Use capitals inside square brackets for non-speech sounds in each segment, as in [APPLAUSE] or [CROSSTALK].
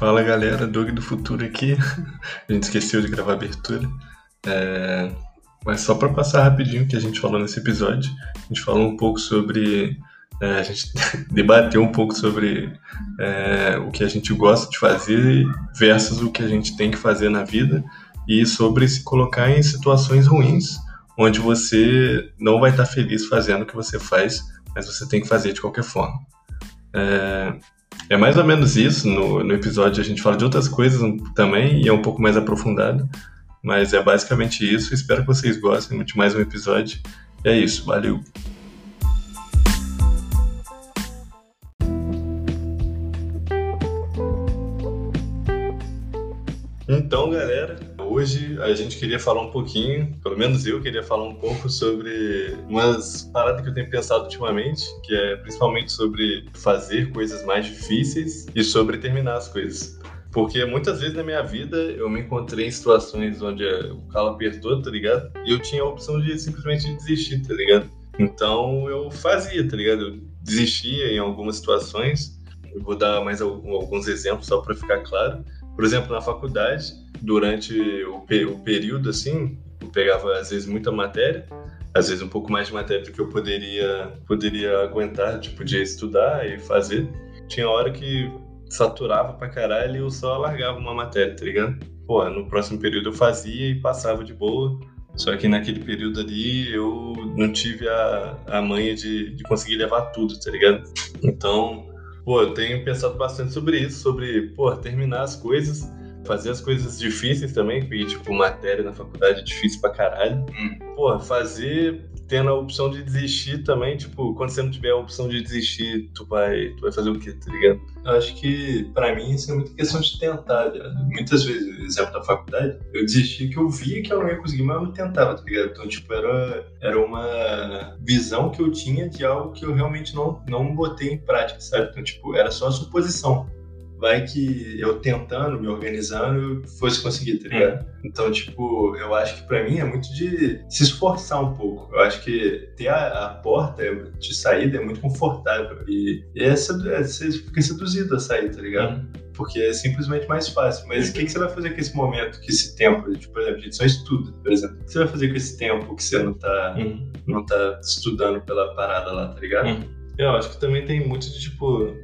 Fala galera, Doug do Futuro aqui. [LAUGHS] A gente esqueceu de gravar a abertura. É... Mas só para passar rapidinho o que a gente falou nesse episódio, a gente falou um pouco sobre. É, a gente [LAUGHS] debateu um pouco sobre é, o que a gente gosta de fazer versus o que a gente tem que fazer na vida e sobre se colocar em situações ruins onde você não vai estar feliz fazendo o que você faz, mas você tem que fazer de qualquer forma. É, é mais ou menos isso. No, no episódio a gente fala de outras coisas também e é um pouco mais aprofundado. Mas é basicamente isso. Espero que vocês gostem de mais um episódio. E é isso. Valeu! Então, galera, hoje a gente queria falar um pouquinho, pelo menos eu queria falar um pouco sobre umas paradas que eu tenho pensado ultimamente, que é principalmente sobre fazer coisas mais difíceis e sobre terminar as coisas. Porque muitas vezes na minha vida eu me encontrei em situações onde o calo apertou, tá ligado? E eu tinha a opção de simplesmente desistir, tá ligado? Então eu fazia, tá ligado? Eu desistia em algumas situações. Eu vou dar mais alguns exemplos só para ficar claro. Por exemplo, na faculdade, durante o, o período, assim, eu pegava às vezes muita matéria, às vezes um pouco mais de matéria do que eu poderia, poderia aguentar, tipo, de estudar e fazer. Tinha hora que saturava pra caralho e eu só largava uma matéria, tá ligado? Pô, no próximo período eu fazia e passava de boa. Só que naquele período ali eu não tive a, a manha de, de conseguir levar tudo, tá ligado? Então, pô, eu tenho pensado bastante sobre isso, sobre, pô, terminar as coisas fazer as coisas difíceis também, porque, tipo, matéria na faculdade é difícil pra caralho. Hum. Pô, fazer tendo a opção de desistir também, tipo, quando você não tiver a opção de desistir, tu vai, tu vai fazer o quê, tá ligado? Eu acho que, para mim, isso é muita questão de tentar. Já. Muitas vezes, exemplo da faculdade, eu desisti que eu via que eu não ia conseguir, mas eu não tentava, tá ligado? Então, tipo, era, era uma visão que eu tinha de algo que eu realmente não, não botei em prática, sabe? Então, tipo, era só a suposição vai que eu tentando, me organizando, eu fosse conseguir, tá ligado? Hum. Então, tipo, eu acho que para mim é muito de se esforçar um pouco. Eu acho que ter a, a porta de saída é muito confortável. E, e é, é, você fica seduzido a sair, tá ligado? Hum. Porque é simplesmente mais fácil. Mas o que, que, você vai fazer com esse momento, com esse tempo? Tipo, por exemplo, a gente só estuda, por exemplo. O que você vai fazer com esse tempo que você não tá, hum. não tá estudando pela parada lá, tá ligado? Hum. Eu acho que também tem muito de, tipo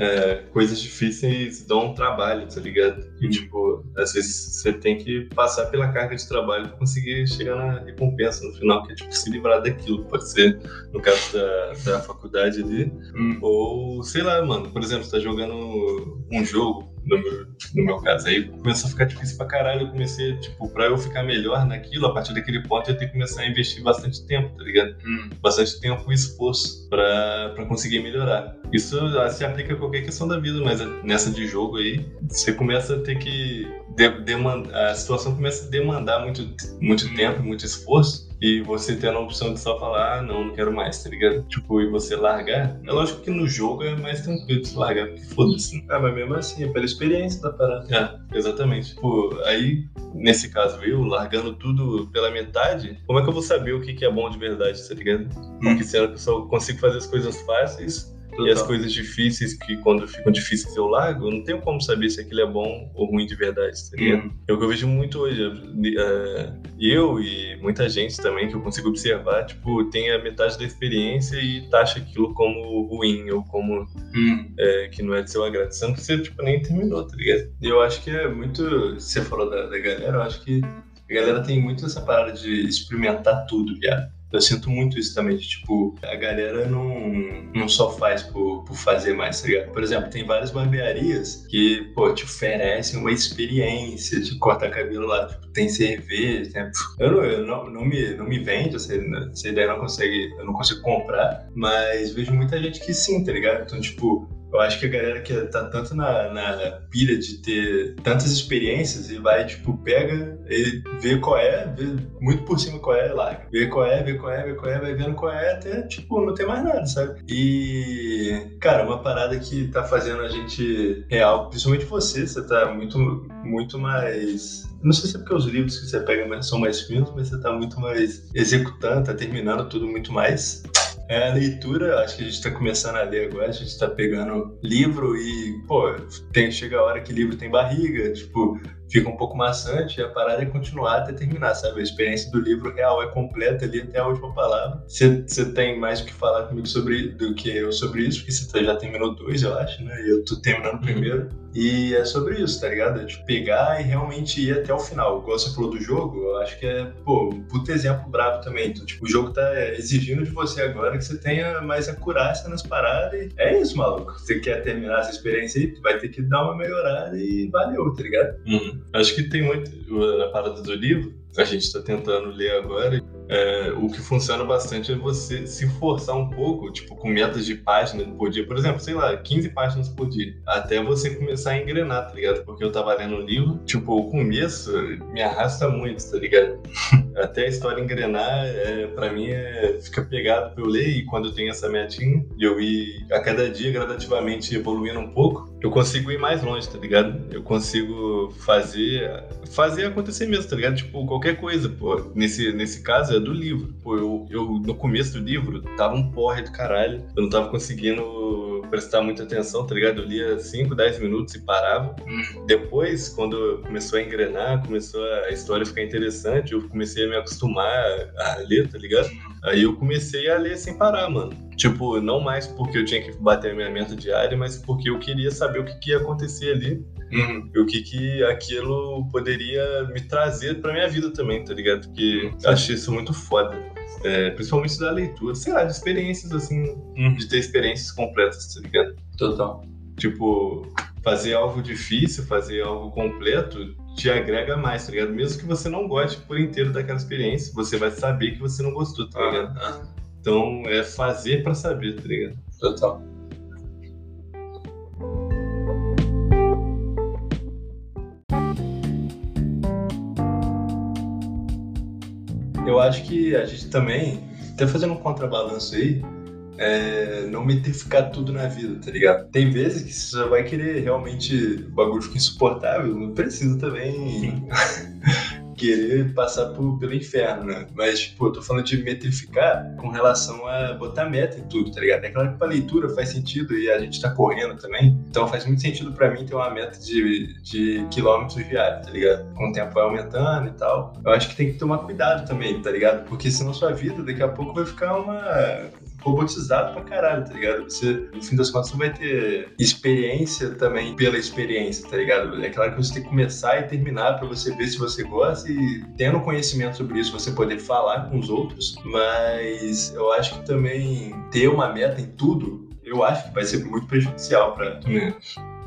é, coisas difíceis dão trabalho, tá ligado? E, uhum. tipo, às vezes você tem que passar pela carga de trabalho pra conseguir chegar na recompensa no final, que é, tipo, se livrar daquilo. Pode ser, no caso da, da faculdade ali, hum. ou, sei lá, mano, por exemplo, você tá jogando um jogo, no meu, no meu caso. Aí começou a ficar difícil pra caralho. Eu comecei, tipo, pra eu ficar melhor naquilo, a partir daquele ponto eu tenho que começar a investir bastante tempo, tá ligado? Hum. Bastante tempo e esforço pra, pra conseguir melhorar. Isso ah, se aplica a qualquer questão da vida, mas nessa de jogo aí, você começa a ter que. De, demandar, a situação começa a demandar muito, muito hum. tempo, muito esforço e você tendo a opção de só falar, ah, não, não quero mais, tá ligado? Tipo, e você largar. É lógico que no jogo é mais tranquilo de largar, porque foda-se. Né? Ah, mas mesmo assim, é pela experiência da parada. É, exatamente. Tipo, aí, nesse caso, eu largando tudo pela metade, como é que eu vou saber o que, que é bom de verdade, tá ligado? Porque se eu só consigo fazer as coisas fáceis, Total. E as coisas difíceis, que quando ficam difíceis eu largo, eu não tenho como saber se aquilo é bom ou ruim de verdade, tá ligado? Uhum. É o que eu vejo muito hoje. Uh, eu e muita gente também que eu consigo observar, tipo, tem a metade da experiência e taxa aquilo como ruim ou como uhum. é, que não é de seu agrado. Sendo que você, tipo, nem terminou, tá ligado? E eu acho que é muito. Você falou da, da galera, eu acho que a galera tem muito essa parada de experimentar tudo, viado. Eu sinto muito isso também, de, tipo, a galera não, não só faz por, por fazer mais, tá ligado? Por exemplo, tem várias barbearias que, pô, te oferecem uma experiência de cortar cabelo lá, tipo, tem cerveja, tem... Eu, não, eu não, não, me, não me vende, essa, essa ideia não consegue, eu não consigo comprar, mas vejo muita gente que sim, tá ligado? Então, tipo, eu acho que a galera que tá tanto na, na pilha de ter tantas experiências e vai, tipo, pega e vê qual é, vê muito por cima qual é e. Vê qual é, vê qual é, vê qual é, vai vendo qual é até, tipo, não tem mais nada, sabe? E, cara, uma parada que tá fazendo a gente real, principalmente você, você tá muito, muito mais não sei se é porque os livros que você pega são mais finos, mas você tá muito mais executando, tá terminando tudo muito mais É, a leitura, acho que a gente tá começando a ler agora, a gente tá pegando livro e, pô, tem, chega a hora que livro tem barriga, tipo, fica um pouco maçante e a parada é continuar até terminar, sabe? A experiência do livro real é completa ali até a última palavra. Você tem mais o que falar comigo sobre do que eu sobre isso, porque você já terminou dois, eu acho, né? E eu tô terminando o uhum. primeiro. E é sobre isso, tá ligado? É de pegar e realmente ir até o final. Igual você falou do jogo, eu acho que é, pô, um puto exemplo brabo também. Então, tipo, o jogo tá exigindo de você agora que você tenha mais acurácia nas paradas. E é isso, maluco. Você quer terminar essa experiência aí, vai ter que dar uma melhorada e valeu, tá ligado? Uhum. Acho que tem muito a parada do livro, a gente está tentando ler agora. É, o que funciona bastante é você se forçar um pouco, tipo, com metas de páginas por dia. Por exemplo, sei lá, 15 páginas por dia. Até você começar a engrenar, tá ligado? Porque eu tava lendo um livro, tipo, o começo me arrasta muito, tá ligado? [LAUGHS] Até a história engrenar, é, pra mim, é, fica pegado pra eu ler e quando eu tenho essa metinha, eu ir a cada dia gradativamente evoluindo um pouco, eu consigo ir mais longe, tá ligado? Eu consigo fazer fazer acontecer mesmo, tá ligado? Tipo, qualquer coisa, pô. Nesse, nesse caso do livro. Pô, eu, eu no começo do livro tava um porre do caralho. Eu não tava conseguindo prestar muita atenção, tá ligado? Eu lia 5, 10 minutos e parava. Hum. Depois, quando começou a engrenar, começou a história ficar interessante, eu comecei a me acostumar a ler, tá ligado? Hum. Aí eu comecei a ler sem parar, mano. Tipo, não mais porque eu tinha que bater a minha meta diária, mas porque eu queria saber o que, que ia acontecer ali. Uhum. E o que, que aquilo poderia me trazer pra minha vida também, tá ligado? Porque eu achei isso muito foda. É, principalmente da leitura, sei lá, de experiências assim, uhum. de ter experiências completas, tá ligado? Total. Tipo, fazer algo difícil, fazer algo completo, te agrega mais, tá ligado? Mesmo que você não goste por inteiro daquela experiência, você vai saber que você não gostou, tá ligado? Ah. Então é fazer para saber, tá ligado? Total. Eu acho que a gente também, até fazendo um contrabalanço aí, é, não metrificar tudo na vida, tá ligado? Tem vezes que você vai querer realmente o bagulho fica insuportável, não precisa também [LAUGHS] querer passar por, pelo inferno, né? Mas, eu tô falando de metrificar com relação a botar meta em tudo, tá ligado? É claro que pra leitura faz sentido e a gente tá correndo também, então faz muito sentido pra mim ter uma meta de, de quilômetros diários, tá ligado? Com o tempo vai aumentando e tal. Eu acho que tem que tomar cuidado também, tá ligado? Porque senão sua vida daqui a pouco vai ficar uma robotizado pra caralho, tá ligado? Você, no fim das contas, você vai ter experiência também pela experiência, tá ligado? É claro que você tem que começar e terminar pra você ver se você gosta e tendo conhecimento sobre isso, você poder falar com os outros, mas eu acho que também ter uma meta em tudo, eu acho que vai ser muito prejudicial pra,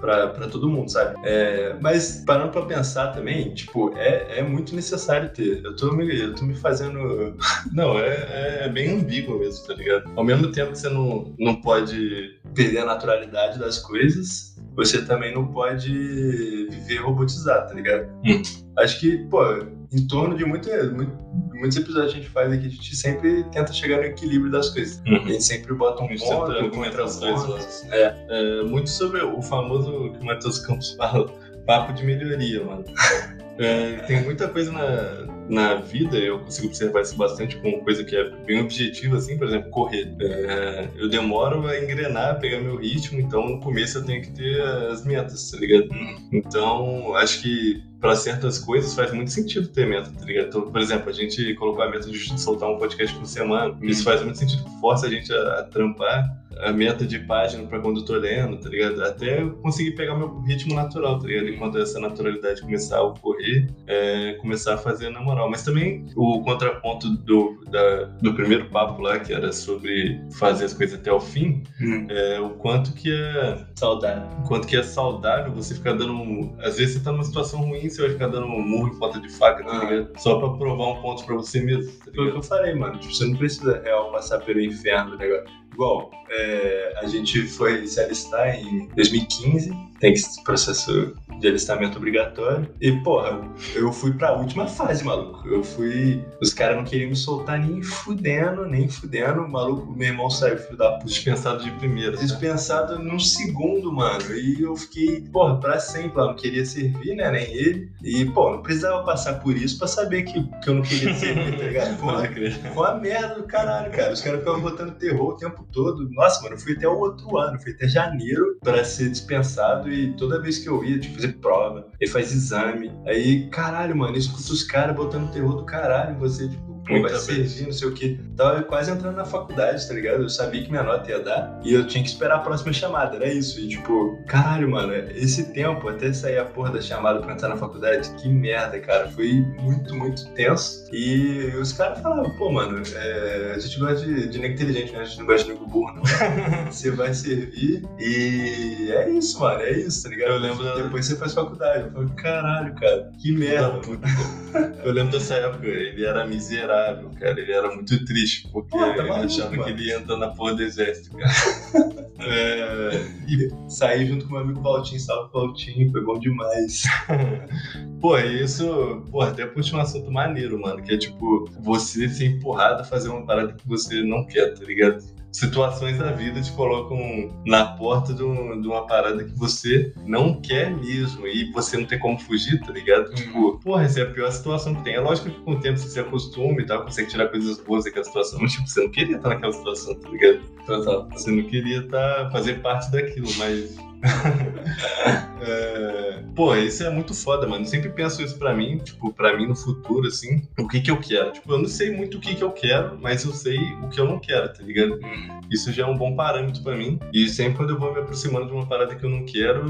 pra, pra todo mundo, sabe? É, mas parando pra pensar também, tipo, é, é muito necessário ter. Eu tô me, eu tô me fazendo. [LAUGHS] Não, é, é bem ambíguo mesmo, tá ligado? Ao mesmo tempo que você não, não pode perder a naturalidade das coisas, você também não pode viver robotizado, tá ligado? Hum. Acho que, pô, em torno de muito, muito, muitos episódios que a gente faz aqui, a gente sempre tenta chegar no equilíbrio das coisas. Uhum. A gente sempre bota um ponto, contra as coisas. É. é. muito sobre o famoso que o Matheus Campos [LAUGHS] fala, papo de melhoria, mano. É, tem muita coisa na, na vida, eu consigo observar isso bastante com coisa que é bem objetiva, assim, por exemplo, correr. É, eu demoro a engrenar, pegar meu ritmo, então no começo eu tenho que ter as metas, tá ligado? Então, acho que para certas coisas faz muito sentido ter meta, tá ligado? Então, por exemplo, a gente colocou a meta de soltar um podcast por semana. Isso uhum. faz muito sentido, força a gente a, a trampar a meta de página para quando eu tô lendo, tá ligado? Até eu conseguir pegar meu ritmo natural, tá ligado? Enquanto essa naturalidade começar a ocorrer, é, começar a fazer na moral. Mas também o contraponto do, da, do primeiro papo lá, que era sobre fazer as coisas até o fim, hum. é o quanto que é saudável. O quanto que é saudável você ficar dando. Às vezes você tá numa situação ruim, você vai ficar dando um murro em ponta de faca, tá ah. ligado? Só pra provar um ponto pra você mesmo. Tá Foi o que eu falei, mano. Tipo, você não precisa real passar pelo inferno, negócio. Igual, é, a gente foi se alistar em 2015 tem que processo de alistamento obrigatório. E, porra, eu fui pra última fase, maluco. Eu fui. Os caras não queriam me soltar nem fudendo, nem fudendo. Maluco, meu irmão saiu, filho da puta. Dispensado de primeira. Dispensado num segundo, mano. E eu fiquei, porra, pra sempre lá. Não queria servir, né? Nem ele. E, pô, não precisava passar por isso pra saber que, que eu não queria servir, tá ligado? [LAUGHS] Foi uma, foi uma merda do caralho, cara. Os caras ficavam botando terror o tempo todo. Nossa, mano, eu fui até o outro ano. Fui até janeiro pra ser dispensado. E toda vez que eu ia, tipo, fazer prova, ele faz exame. Aí, caralho, mano, eu escuto os caras botando terror do caralho em você, tipo, pô, vai servir, não sei o quê. Tava quase entrando na faculdade, tá ligado? Eu sabia que minha nota ia dar e eu tinha que esperar a próxima chamada, era isso. E tipo, caralho, mano, esse tempo até sair a porra da chamada pra entrar na faculdade, que merda, cara. Foi muito, muito tenso. E os caras falavam, pô, mano, é, a gente gosta de, de nego inteligente, né? A gente não gosta de nego burro, não. [LAUGHS] você vai servir e é isso, mano, é isso, tá ligado? Eu lembro. Depois você faz faculdade. Eu falei, caralho, cara, que merda. Eu lembro dessa época, ele era miserável, cara. Ele era muito triste, porque Pô, tá ele achava mano. que ele ia entrar na porra do exército, cara. [LAUGHS] é, e saí junto com meu amigo Valtinho, salve Valtinho, foi bom demais. [LAUGHS] pô, isso, pô, até puxa um assunto maneiro, mano, que é tipo, você ser empurrado a fazer uma parada que você não quer, tá ligado? Situações da vida te colocam na porta de, um, de, uma parada que você não quer mesmo e você não tem como fugir, tá ligado? Hum. Tipo, porra, essa é a pior situação que tem. É lógico que com o tempo você se acostuma e tal, consegue tirar coisas boas daquela situação, mas tipo, você não queria estar naquela situação, tá ligado? Você não queria estar, fazer parte daquilo, mas [LAUGHS] é... Pô, isso é muito foda, mano. Eu sempre penso isso pra mim, tipo, pra mim no futuro, assim, o que que eu quero. Tipo, eu não sei muito o que que eu quero, mas eu sei o que eu não quero, tá ligado? Hum. Isso já é um bom parâmetro pra mim. E sempre quando eu vou me aproximando de uma parada que eu não quero,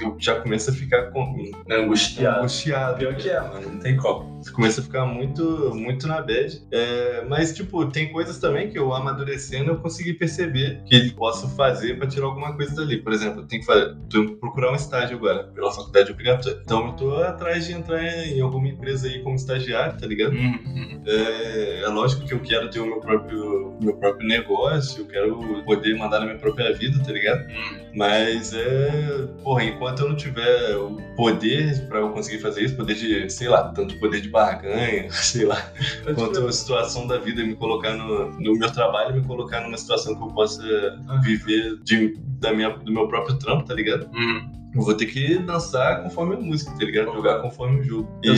eu já começo a ficar com... angustiado. Angustiado. Pior que é, mano. Não tem como. Você começa a ficar muito, muito na bad. É... Mas, tipo, tem coisas também que eu amadurecendo eu consegui perceber que posso fazer pra tirar alguma coisa dali. Por exemplo, eu tenho que fazer, procurar um estágio agora, pela faculdade obrigatória. Então eu tô atrás de entrar em alguma empresa aí como estagiário, tá ligado? Uhum. É, é, lógico que eu quero ter o meu próprio, meu próprio negócio, eu quero poder mandar na minha própria vida, tá ligado? Uhum. Mas é. Porra, enquanto eu não tiver o poder pra eu conseguir fazer isso, poder de, sei lá, tanto poder de barganha, [LAUGHS] sei lá, quanto a situação da vida me colocar no, no meu trabalho, me colocar numa situação que eu possa viver de, da minha, do meu próprio trampo, tá ligado? Uhum. Eu vou ter que dançar conforme a música, tá ligado? Jogar conforme o jogo. E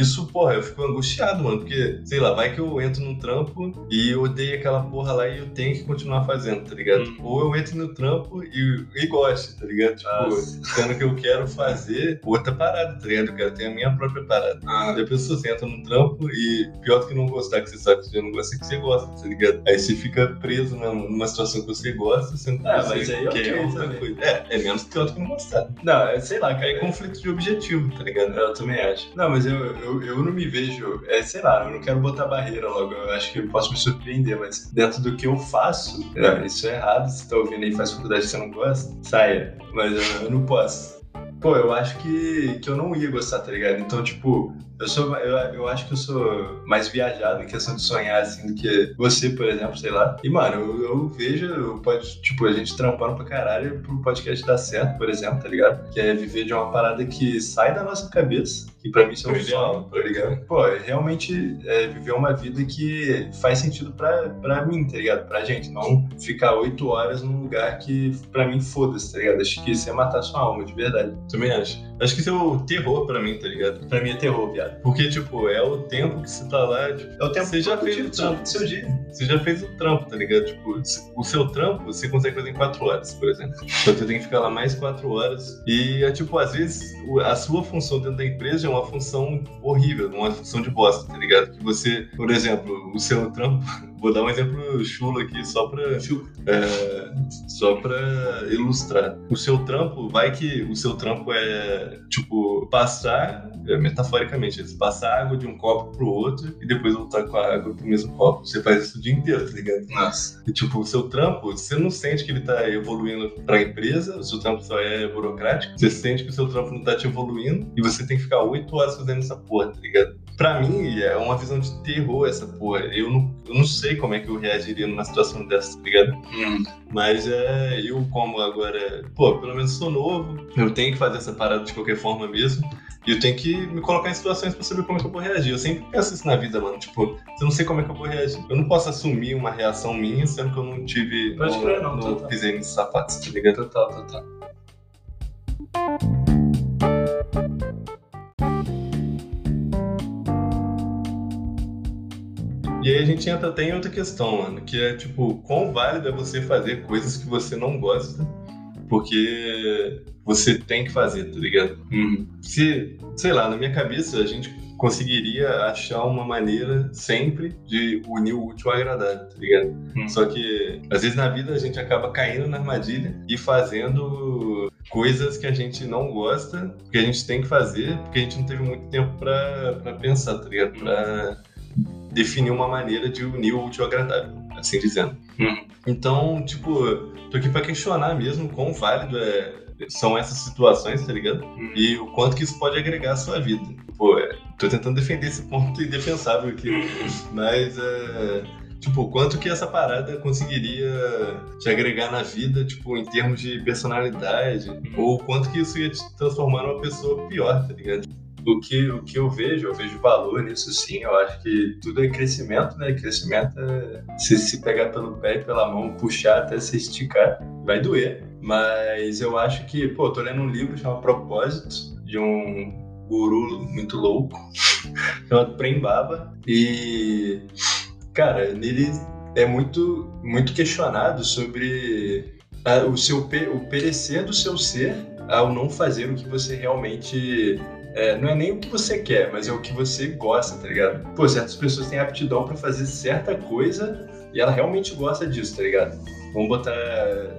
isso, porra, eu fico angustiado, mano, porque, sei lá, vai que eu entro num trampo e eu odeio aquela porra lá e eu tenho que continuar fazendo, tá ligado? Hum. Ou eu entro no trampo e, e gosto, tá ligado? Tipo, sendo que eu quero fazer outra parada, tá ligado? Eu quero ter a minha própria parada. Ah. E a pessoa você entra num trampo e pior do que não gostar, que você sabe que você não gosta, é que você gosta, tá ligado? Aí você fica preso numa situação que você gosta, sendo que ah, você mas aí quer okay, outra coisa. É, é menos pior do que não gostar. Não, é, sei lá, cara. É conflito de objetivo, tá ligado? Eu também acho. Não, mas eu, eu, eu não me vejo. É, sei lá, eu não quero botar barreira logo. Eu acho que eu posso me surpreender, mas dentro do que eu faço, é, isso é errado. Se tá ouvindo aí faz faculdade que você não gosta, saia. Mas eu, eu não posso. Pô, eu acho que, que eu não ia gostar, tá ligado? Então, tipo, eu sou, eu, eu acho que eu sou mais viajado em questão de sonhar, assim, do que você, por exemplo, sei lá. E, mano, eu, eu vejo, eu pode, tipo, a gente trampando pra caralho pro podcast dar certo, por exemplo, tá ligado? Que é viver de uma parada que sai da nossa cabeça, que pra mim isso é um sonho, tá ligado? Pô, é realmente é viver uma vida que faz sentido pra, pra mim, tá ligado? Pra gente, não ficar oito horas num lugar que pra mim foda-se, tá ligado? Acho que isso é matar sua alma, de verdade. Também acho. Acho que isso é o terror pra mim, tá ligado? Pra mim é terror, viado. Porque, tipo, é o tempo que você tá lá. Tipo, é o tempo você já fez o trampo. seu dia. Você já fez o trampo, tá ligado? Tipo, o seu trampo você consegue fazer em quatro horas, por exemplo. Então você tem que ficar lá mais quatro horas. E é tipo, às vezes, a sua função dentro da empresa é uma função horrível, uma função de bosta, tá ligado? Que você, por exemplo, o seu trampo. Vou dar um exemplo chulo aqui só pra. É, só pra ilustrar. O seu trampo, vai que o seu trampo é, tipo, passar, é, metaforicamente, passar água de um copo pro outro e depois voltar com a água pro mesmo copo. Você faz isso o dia inteiro, tá ligado? Nossa. E, tipo, o seu trampo, você não sente que ele tá evoluindo pra empresa, o seu trampo só é burocrático, você sente que o seu trampo não tá te evoluindo e você tem que ficar oito horas fazendo essa porra, tá ligado? Pra mim, é uma visão de terror essa porra. Eu não, eu não sei como é que eu reagiria numa situação dessa, tá ligado? Hum. Mas é, eu, como agora, pô, pelo menos sou novo, eu tenho que fazer essa parada de qualquer forma mesmo. E eu tenho que me colocar em situações pra saber como é que eu vou reagir. Eu sempre penso isso na vida, mano. Tipo, eu não sei como é que eu vou reagir. Eu não posso assumir uma reação minha, sendo que eu não tive. Pode crer, não. Não pisei nesses sapatos, tá ligado? Total, total. E aí a gente entra até em outra questão, mano, que é tipo, quão válido é você fazer coisas que você não gosta, porque você tem que fazer, tá ligado? Uhum. Se, sei lá, na minha cabeça a gente conseguiria achar uma maneira sempre de unir o útil ao agradável, tá ligado? Uhum. Só que às vezes na vida a gente acaba caindo na armadilha e fazendo coisas que a gente não gosta, que a gente tem que fazer, porque a gente não teve muito tempo pra, pra pensar, tá ligado? Pra definir uma maneira de unir o útil ao agradável, assim dizendo. Uhum. Então, tipo, tô aqui pra questionar mesmo quão válido é, são essas situações, tá ligado? Uhum. E o quanto que isso pode agregar à sua vida. Pô, é, tô tentando defender esse ponto indefensável aqui, mas é, tipo, quanto que essa parada conseguiria te agregar na vida, tipo, em termos de personalidade, ou quanto que isso ia te transformar numa pessoa pior, tá ligado? O que, o que eu vejo, eu vejo valor nisso sim. Eu acho que tudo é crescimento, né? Crescimento é se, se pegar pelo pé e pela mão, puxar até se esticar, vai doer. Mas eu acho que, pô, tô lendo um livro chamado Propósitos, de um guru muito louco, [LAUGHS] chamado Prem Baba. E, cara, nele é muito, muito questionado sobre a, o seu o perecer do seu ser ao não fazer o que você realmente é, não é nem o que você quer, mas é o que você gosta, tá ligado? Pô, certas pessoas têm aptidão para fazer certa coisa e ela realmente gosta disso, tá ligado? Vamos botar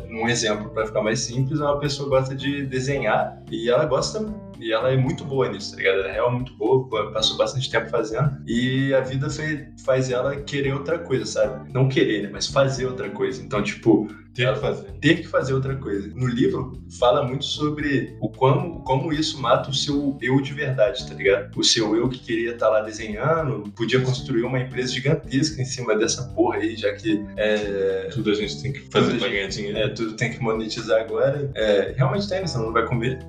um exemplo para ficar mais simples: uma pessoa gosta de desenhar e ela gosta e ela é muito boa nisso, tá ligado? Ela é realmente muito boa, passou bastante tempo fazendo e a vida faz, faz ela querer outra coisa, sabe? Não querer, né? Mas fazer outra coisa. Então, tipo, ter que fazer. Ter que fazer outra coisa. No livro, fala muito sobre o como, como isso mata o seu eu de verdade, tá ligado? O seu eu que queria estar tá lá desenhando, podia construir uma empresa gigantesca em cima dessa porra aí, já que é, tudo a gente tem que fazer dinheiro. É, tudo tem que monetizar agora. É, realmente tem, você não vai comer.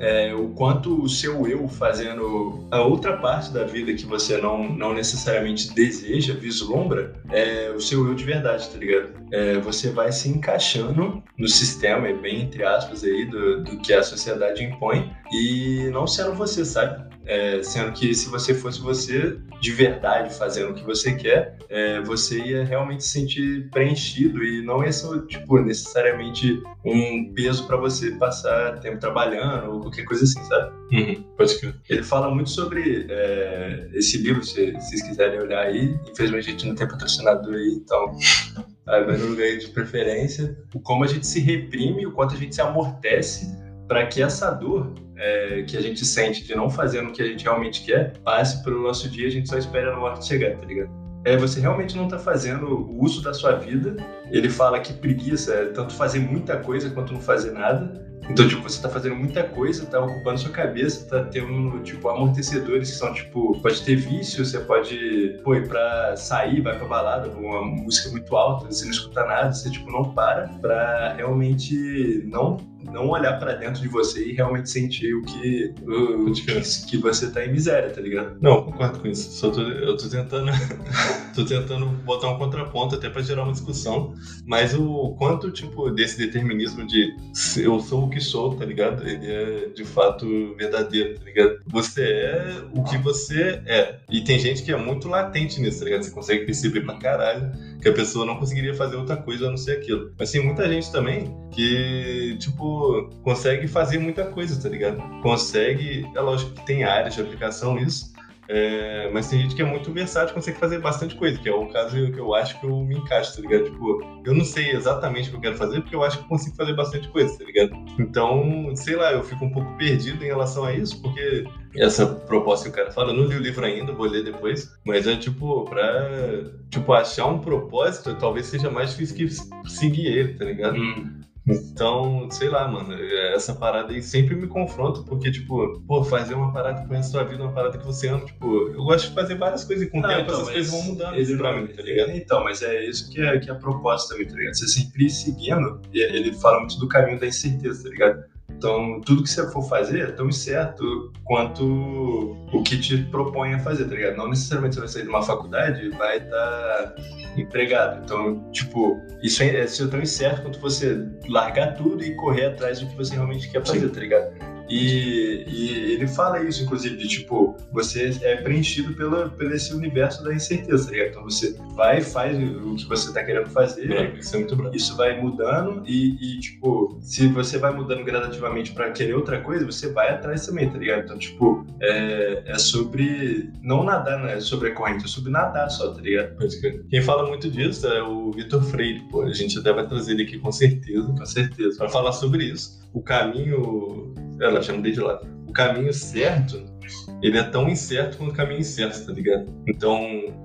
É, o quanto o seu eu fazendo a outra parte da vida que você não, não necessariamente deseja, vislumbra, é o seu eu de verdade, tá ligado? É, você vai se encaixando no sistema, bem entre aspas aí, do, do que a sociedade impõe e não sendo você, sabe? É, sendo que se você fosse você de verdade fazendo o que você quer, é, você ia realmente se sentir preenchido e não ia ser tipo, necessariamente um peso para você passar tempo trabalhando ou qualquer coisa assim, sabe? Uhum, pode crer. Ele fala muito sobre é, esse livro, se, se vocês quiserem olhar aí. Infelizmente a gente não tem patrocinador aí, então aí vai no lugar de preferência. O como a gente se reprime, o quanto a gente se amortece para que essa dor é, que a gente sente de não fazer o que a gente realmente quer passe pelo nosso dia, a gente só espera a morte chegar, tá ligado? É, você realmente não está fazendo o uso da sua vida. Ele fala que preguiça é tanto fazer muita coisa quanto não fazer nada. Então, tipo, você tá fazendo muita coisa, tá ocupando sua cabeça, tá tendo, tipo, amortecedores que são, tipo, pode ter vício, você pode, pô, ir pra sair, vai pra balada, uma música muito alta, você não escuta nada, você, tipo, não para pra realmente não não olhar para dentro de você e realmente sentir o que, o, que, que, você tá em miséria, tá ligado? Não, concordo com isso. Só tô, eu tô tentando, [LAUGHS] tô tentando botar um contraponto até para gerar uma discussão, mas o quanto, tipo, desse determinismo de eu sou o que sou, tá ligado? Ele é de fato verdadeiro, tá ligado? Você é o que você é. E tem gente que é muito latente nisso, tá ligado? Você consegue perceber pra caralho que a pessoa não conseguiria fazer outra coisa a não ser aquilo. Mas tem muita gente também que, tipo, consegue fazer muita coisa, tá ligado? Consegue, é lógico que tem áreas de aplicação isso, é, mas tem gente que é muito versátil, consegue fazer bastante coisa, que é o caso que eu acho que eu me encaixo, tá ligado? Tipo, eu não sei exatamente o que eu quero fazer, porque eu acho que eu consigo fazer bastante coisa, tá ligado? Então, sei lá, eu fico um pouco perdido em relação a isso, porque essa proposta que o cara fala, eu não li o livro ainda, vou ler depois, mas é tipo, pra tipo, achar um propósito, talvez seja mais difícil que seguir ele, tá ligado? Hum. Então, sei lá, mano, essa parada aí sempre me confronta, porque, tipo, pô, fazer uma parada que conhece a sua vida, uma parada que você ama, tipo, eu gosto de fazer várias coisas e com o ah, tempo então, essas coisas vão mudando ele pra mim, tá ligado? Então, mas é isso que é, que é a proposta também, tá ligado? Você sempre seguindo, ele fala muito do caminho da incerteza, tá ligado? Então, tudo que você for fazer é tão certo quanto o que te propõe a fazer, tá ligado? Não necessariamente você vai sair de uma faculdade e vai estar tá empregado. Então, tipo, isso é, é tão incerto quanto você largar tudo e correr atrás do que você realmente quer fazer, Sim. tá ligado? E, e, ele fala isso, inclusive, de tipo, você é preenchido pela, pelo esse universo da incerteza, tá ligado? Então você vai, faz o que você tá querendo fazer, é, isso, é muito isso vai mudando e, e, tipo, se você vai mudando gradativamente para querer outra coisa, você vai atrás também, tá ligado? Então, tipo, é, é sobre não nadar, né? Sobre a corrente, é sobre nadar só, tá ligado? Quem fala muito disso é o Vitor Freire, pô. A gente até vai trazer ele aqui com certeza, com certeza, para falar sobre isso. O caminho ela chama desde lá. O caminho certo, ele é tão incerto quanto o caminho incerto, tá ligado? Então,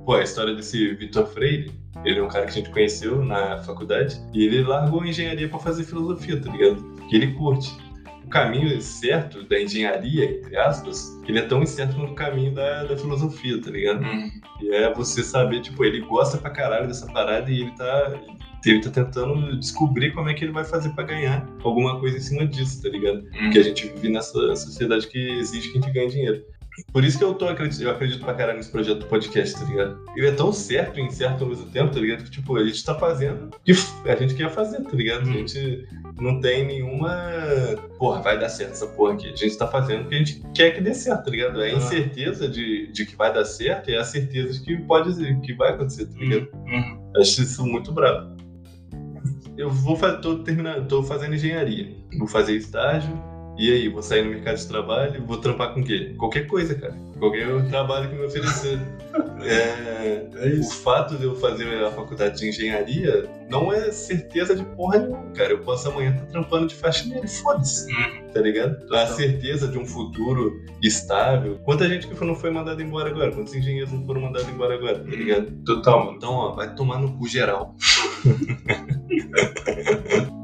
pô, a história desse Vitor Freire, ele é um cara que a gente conheceu na faculdade e ele largou a engenharia para fazer filosofia, tá ligado? Que ele curte. O caminho certo da engenharia, entre aspas, ele é tão incerto quanto o caminho da, da filosofia, tá ligado? Hum. E é você saber, tipo, ele gosta pra caralho dessa parada e ele tá ele tá tentando descobrir como é que ele vai fazer para ganhar alguma coisa em cima disso, tá ligado? Hum. Porque a gente vive nessa sociedade que exige que a gente ganhe dinheiro. Por isso que eu tô acredito, eu acredito pra caralho nesse projeto do podcast, tá ligado? Ele é tão certo e incerto ao mesmo tempo, tá ligado? Que, tipo, a gente tá fazendo o que a gente quer fazer, tá ligado? A hum. gente não tem nenhuma. Porra, vai dar certo essa porra aqui. A gente tá fazendo o que a gente quer que dê certo, tá ligado? É a incerteza de, de que vai dar certo e é a certeza de que pode que vai acontecer, tá ligado? Hum. Acho isso muito bravo eu vou fazer, tô terminando, tô fazendo engenharia. Vou fazer estágio. E aí, vou sair no mercado de trabalho, vou trampar com o quê? Qualquer coisa, cara. Qualquer trabalho que me oferecer. [LAUGHS] É, é o fato de eu fazer a faculdade de engenharia não é certeza de porra nenhuma, cara. Eu posso amanhã estar tá trampando de faxineiro, foda-se. Uhum. Tá ligado? A certeza de um futuro estável. Quanta gente que não foi mandada embora agora? Quantos engenheiros não foram mandados embora agora? Tá ligado? Total, mano. Então, ó, vai tomar no cu geral. [LAUGHS]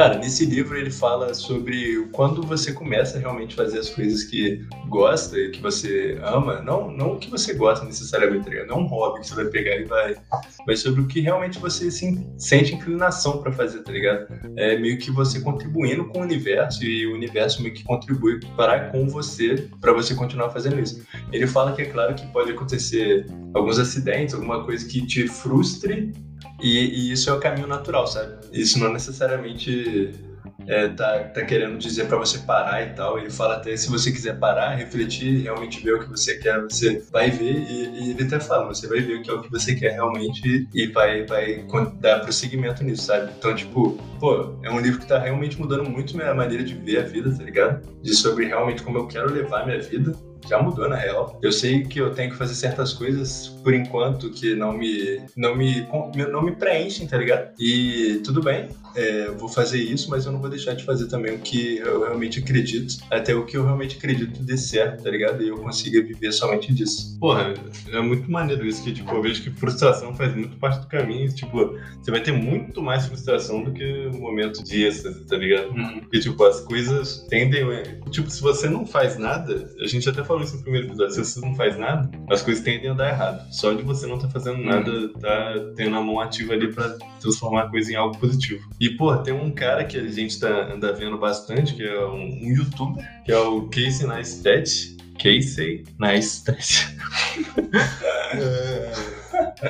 Cara, nesse livro ele fala sobre quando você começa a realmente fazer as coisas que gosta e que você ama, não, não que você gosta necessariamente, tá não um hobby que você vai pegar e vai, mas sobre o que realmente você se, sente inclinação para fazer, tá ligado? É meio que você contribuindo com o universo e o universo meio que contribui para com você, para você continuar fazendo isso. Ele fala que é claro que pode acontecer alguns acidentes, alguma coisa que te frustre e, e, isso é o caminho natural, sabe? Isso não necessariamente é, tá, tá querendo dizer para você parar e tal. Ele fala até se você quiser parar, refletir, realmente ver o que você quer, você vai ver. E, e ele até fala, você vai ver o que é o que você quer realmente e vai, vai dar prosseguimento nisso, sabe? Então, tipo, pô, é um livro que tá realmente mudando muito minha maneira de ver a vida, tá ligado? De sobre realmente como eu quero levar minha vida já mudou na real. Eu sei que eu tenho que fazer certas coisas por enquanto que não me não me não me preenchem, tá ligado? E tudo bem, é, vou fazer isso, mas eu não vou deixar de fazer também o que eu realmente acredito, até o que eu realmente acredito dê certo, tá ligado? E eu consiga viver somente disso. Porra, é muito maneiro isso, que tipo, eu vejo que frustração faz muito parte do caminho, tipo, você vai ter muito mais frustração do que o momento de êxtase, tá ligado? Uhum. Porque, tipo, as coisas tendem, tipo, se você não faz nada, a gente até falou isso no primeiro episódio, se você não faz nada, as coisas tendem a dar errado. Só de você não tá fazendo nada, tá tendo a mão ativa ali pra transformar a coisa em algo positivo. E, pô, tem um cara que a gente tá, anda vendo bastante, que é um, um youtuber, que é o Casey Neistat. Casey Neistat. é...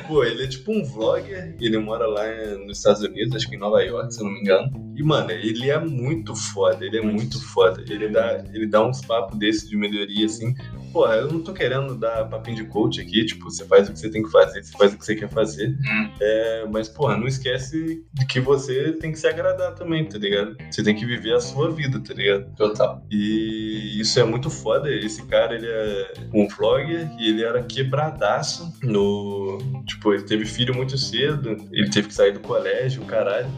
Pô, ele é tipo um vlogger, ele mora lá nos Estados Unidos, acho que em Nova York, se eu não me engano. E, mano, ele é muito foda, ele é muito foda. Ele dá, ele dá uns papos desses de melhoria, assim, Porra, eu não tô querendo dar papinho de coach aqui, tipo, você faz o que você tem que fazer, você faz o que você quer fazer. Hum. É, mas, porra, não esquece de que você tem que se agradar também, tá ligado? Você tem que viver a sua vida, tá ligado? Total. E isso é muito foda. Esse cara, ele é um vlogger e ele era quebradaço no. Tipo, ele teve filho muito cedo, ele teve que sair do colégio, caralho.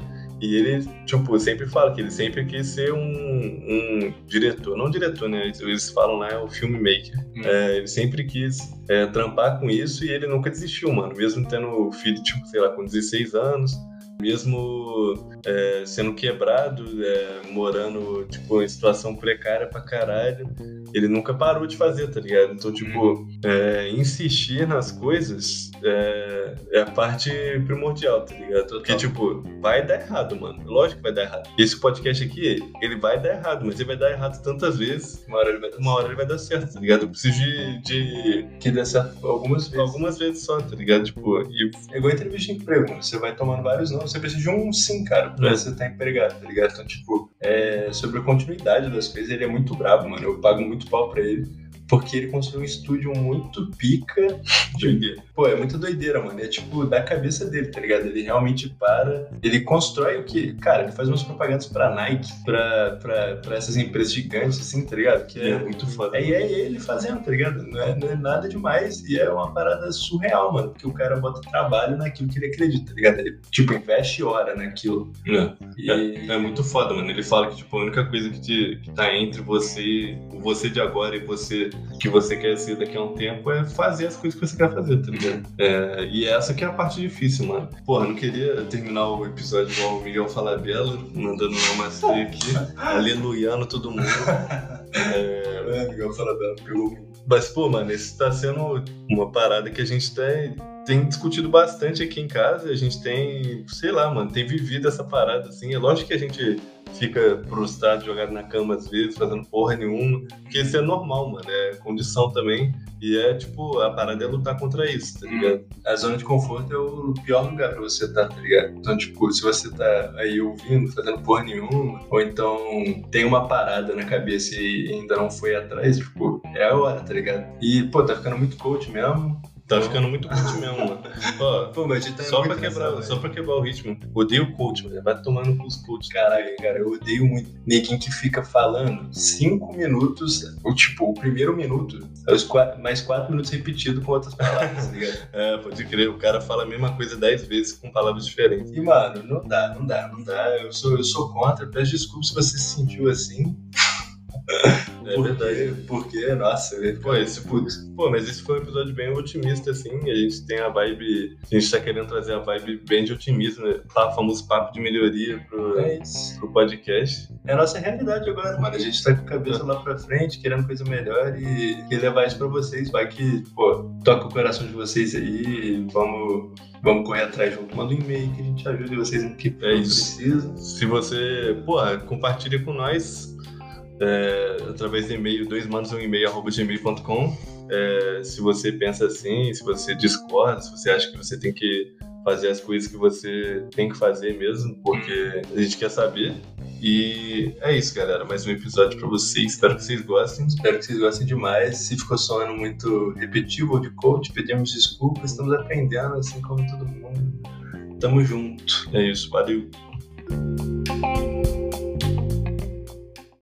E ele, tipo, sempre fala que ele sempre quis ser um, um diretor, não diretor, né? Eles falam lá, é o filmmaker. Hum. É, ele sempre quis é, trampar com isso e ele nunca desistiu, mano. Mesmo tendo filho, tipo, sei lá, com 16 anos, mesmo é, sendo quebrado, é, morando, tipo, em situação precária pra caralho, ele nunca parou de fazer, tá ligado? Então, tipo, uhum. é, insistir nas coisas é, é, a parte primordial, tá ligado? Porque, tipo, vai dar errado, mano. Lógico que vai dar errado. Esse podcast aqui, ele vai dar errado, mas ele vai dar errado tantas vezes, uma hora ele vai dar, uma hora ele vai dar certo, tá ligado? Eu preciso de, de... Que dê certo algumas vezes. Algumas vezes só, tá ligado? Tipo, e... É igual entrevista de emprego, mano. Você vai tomando vários não, você precisa de um sim, cara, pra é. você estar tá empregado, tá ligado? Então, tipo, é, sobre a continuidade das coisas, ele é muito brabo, mano. Eu pago muito pau pra ele porque ele construiu um estúdio muito pica. De... Pô, é muita doideira, mano. É tipo da cabeça dele, tá ligado? Ele realmente para, ele constrói o que. Cara, ele faz umas propagandas pra Nike, pra, pra, pra essas empresas gigantes, assim, tá ligado? Que é, é muito foda. É, é ele fazendo, tá ligado? Não é, não é nada demais e é uma parada surreal, mano. Porque o cara bota trabalho naquilo que ele acredita, tá ligado? Ele, tipo, investe hora naquilo. É. E... É, é, muito foda, mano. Ele fala que, tipo, a única coisa que, te, que tá entre você, o você de agora e você que você quer ser daqui a um tempo é fazer as coisas que você quer fazer, tá ligado? É, e essa que é a parte difícil, mano. Porra, não queria terminar o episódio igual o Miguel Falabella, mandando um namastê aqui, [LAUGHS] aleluiando todo mundo. É, é Miguel Falabella pegou Mas, pô, mano, esse tá sendo uma parada que a gente tem, tem discutido bastante aqui em casa. A gente tem, sei lá, mano, tem vivido essa parada, assim. É lógico que a gente fica prostrado, jogado na cama às vezes, fazendo porra nenhuma. Porque isso é normal, mano. É condição também. E é tipo, a parada é lutar contra isso, tá ligado? A zona de conforto é o pior lugar pra você estar, tá, tá ligado? Então, tipo, se você tá aí ouvindo, fazendo porra nenhuma, ou então tem uma parada na cabeça e ainda não foi atrás, tipo, é a hora, tá ligado? E, pô, tá ficando muito coach mesmo. Tá ficando muito coach mesmo, mano. Ó, Pô, mas tá só, pra quebrar, só pra quebrar o ritmo. Odeio coach, mano. Vai tomando com os coach. Caralho, cara, eu odeio muito. Neguinho que fica falando cinco minutos, ou tipo, o primeiro minuto, quatro, mais quatro minutos repetido com outras palavras, tá ligado? [LAUGHS] é, pode crer. O cara fala a mesma coisa dez vezes com palavras diferentes. E, mano, não dá, não dá, não dá. Eu sou, eu sou contra. Peço desculpa se você se sentiu assim. [LAUGHS] É verdade. Porque, nossa, pô, esse, pô, mas esse foi um episódio bem otimista, assim. A gente tem a vibe. A gente tá querendo trazer a vibe bem de otimismo, né? Tá, famoso papo de melhoria pro, é pro podcast. É a nossa realidade agora, mano. A gente tá com a cabeça lá pra frente, querendo coisa melhor e, e levar isso pra vocês. Vai que, pô, toca o coração de vocês aí. Vamos vamos correr atrás junto. Manda um e-mail que a gente ajude vocês no que é precisa. Se você, pô, compartilha com nós é, através do e-mail, doismanos1e-mail.gmail.com. É, se você pensa assim, se você discorda, se você acha que você tem que fazer as coisas que você tem que fazer mesmo, porque a gente quer saber. E é isso, galera. Mais um episódio para vocês. Espero que vocês gostem. Espero que vocês gostem demais. Se ficou soando muito repetitivo ou de coach, pedimos desculpas. Estamos aprendendo, assim como todo mundo. Tamo junto. É isso. Valeu.